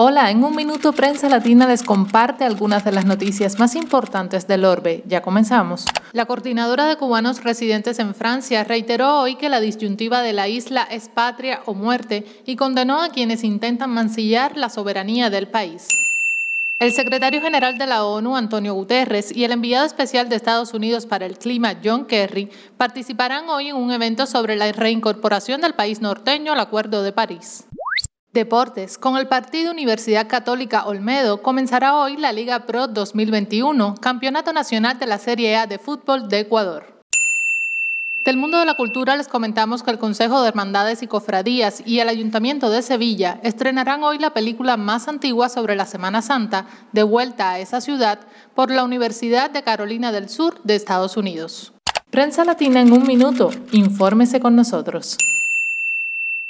Hola, en un minuto Prensa Latina les comparte algunas de las noticias más importantes del orbe. Ya comenzamos. La coordinadora de cubanos residentes en Francia reiteró hoy que la disyuntiva de la isla es patria o muerte y condenó a quienes intentan mancillar la soberanía del país. El secretario general de la ONU, Antonio Guterres, y el enviado especial de Estados Unidos para el Clima, John Kerry, participarán hoy en un evento sobre la reincorporación del país norteño al Acuerdo de París. Deportes. Con el partido Universidad Católica Olmedo comenzará hoy la Liga Pro 2021, Campeonato Nacional de la Serie A de Fútbol de Ecuador. Del mundo de la cultura les comentamos que el Consejo de Hermandades y Cofradías y el Ayuntamiento de Sevilla estrenarán hoy la película más antigua sobre la Semana Santa, de vuelta a esa ciudad, por la Universidad de Carolina del Sur de Estados Unidos. Prensa Latina en un minuto. Infórmese con nosotros.